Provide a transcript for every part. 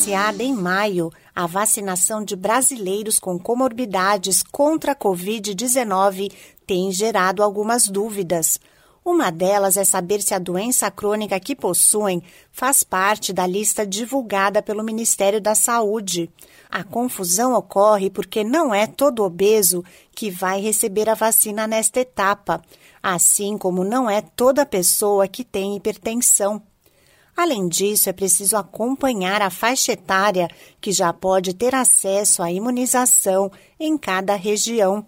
iniciada em maio, a vacinação de brasileiros com comorbidades contra a Covid-19 tem gerado algumas dúvidas. Uma delas é saber se a doença crônica que possuem faz parte da lista divulgada pelo Ministério da Saúde. A confusão ocorre porque não é todo obeso que vai receber a vacina nesta etapa, assim como não é toda pessoa que tem hipertensão. Além disso, é preciso acompanhar a faixa etária que já pode ter acesso à imunização em cada região.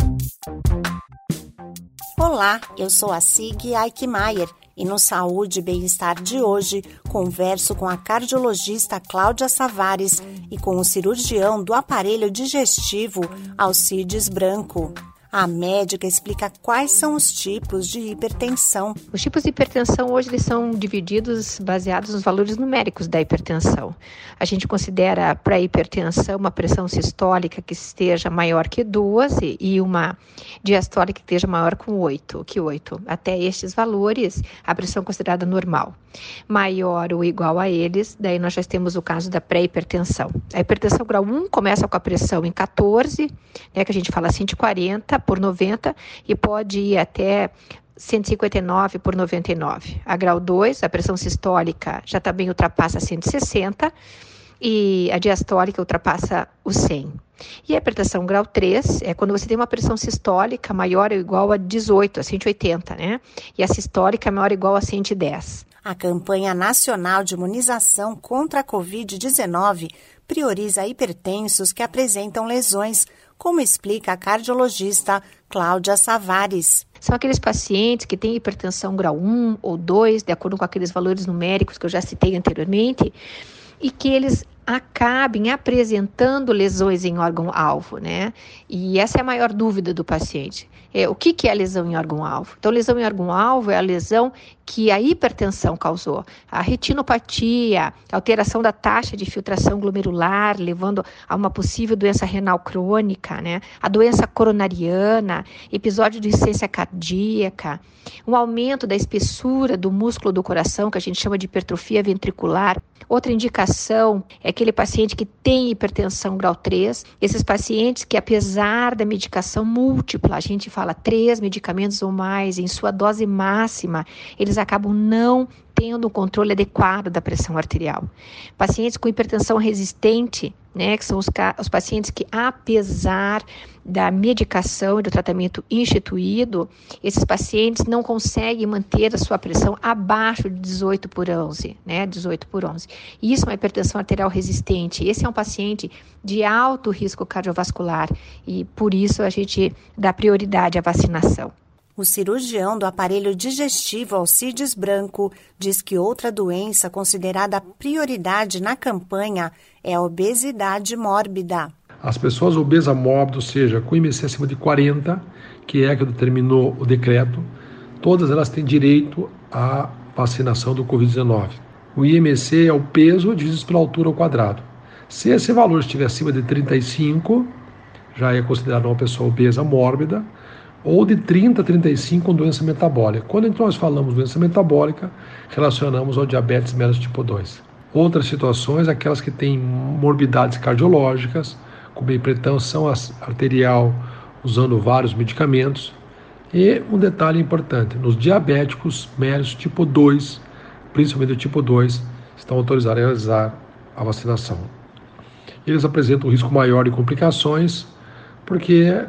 Olá, eu sou a Sig Eichmeier e no Saúde e Bem-Estar de hoje converso com a cardiologista Cláudia Savares e com o cirurgião do aparelho digestivo Alcides Branco. A médica explica quais são os tipos de hipertensão. Os tipos de hipertensão hoje eles são divididos baseados nos valores numéricos da hipertensão. A gente considera para a hipertensão uma pressão sistólica que esteja maior que 12 e uma diastólica que esteja maior com 8, que 8. Até estes valores, a pressão é considerada normal. Maior ou igual a eles, daí nós já temos o caso da pré-hipertensão. A hipertensão grau 1 começa com a pressão em 14, né, que a gente fala 140 por 90 e pode ir até 159 por 99. A grau 2, a pressão sistólica já também ultrapassa 160 e a diastólica ultrapassa o 100. E a hipertensão grau 3 é quando você tem uma pressão sistólica maior ou igual a 18, a 180, né? E a sistólica maior ou igual a 110. A campanha nacional de imunização contra a Covid-19 prioriza hipertensos que apresentam lesões, como explica a cardiologista Cláudia Savares. São aqueles pacientes que têm hipertensão grau 1 ou 2, de acordo com aqueles valores numéricos que eu já citei anteriormente, e que eles acabem apresentando lesões em órgão-alvo, né? E essa é a maior dúvida do paciente. É, o que, que é lesão em órgão-alvo? Então, lesão em órgão-alvo é a lesão que a hipertensão causou. A retinopatia, alteração da taxa de filtração glomerular, levando a uma possível doença renal crônica, né? A doença coronariana, episódio de insuficiência cardíaca, um aumento da espessura do músculo do coração, que a gente chama de hipertrofia ventricular. Outra indicação é aquele paciente que tem hipertensão grau 3, esses pacientes que, apesar da medicação múltipla, a gente fala três medicamentos ou mais, em sua dose máxima, eles acabam não tendo o controle adequado da pressão arterial. Pacientes com hipertensão resistente, né, que são os, os pacientes que, apesar da medicação e do tratamento instituído, esses pacientes não conseguem manter a sua pressão abaixo de 18 por 11, né, 18 por 11. Isso é uma hipertensão arterial resistente. Esse é um paciente de alto risco cardiovascular e por isso a gente dá prioridade à vacinação. O cirurgião do aparelho digestivo Alcides Branco diz que outra doença considerada prioridade na campanha é a obesidade mórbida. As pessoas obesas mórbidas, ou seja, com IMC acima de 40, que é que determinou o decreto, todas elas têm direito à vacinação do Covid-19. O IMC é o peso dividido pela altura ao quadrado. Se esse valor estiver acima de 35, já é considerado uma pessoa obesa mórbida ou de 30 a 35 com doença metabólica. Quando então nós falamos doença metabólica, relacionamos ao diabetes mellitus tipo 2. Outras situações, aquelas que têm morbidades cardiológicas, como hipertensão arterial, usando vários medicamentos. E um detalhe importante, nos diabéticos mellitus tipo 2, principalmente o tipo 2, estão autorizados a realizar a vacinação. Eles apresentam um risco maior de complicações, porque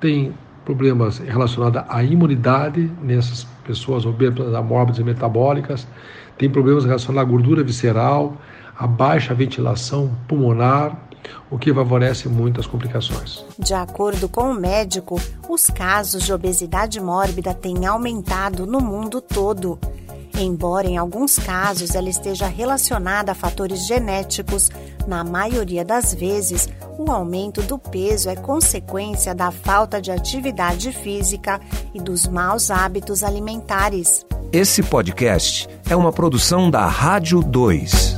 tem problemas relacionados à imunidade nessas pessoas obesas, mórbidas e metabólicas, tem problemas relacionados à gordura visceral, à baixa ventilação pulmonar, o que favorece muito as complicações. De acordo com o médico, os casos de obesidade mórbida têm aumentado no mundo todo. Embora em alguns casos ela esteja relacionada a fatores genéticos, na maioria das vezes o aumento do peso é consequência da falta de atividade física e dos maus hábitos alimentares. Esse podcast é uma produção da Rádio 2.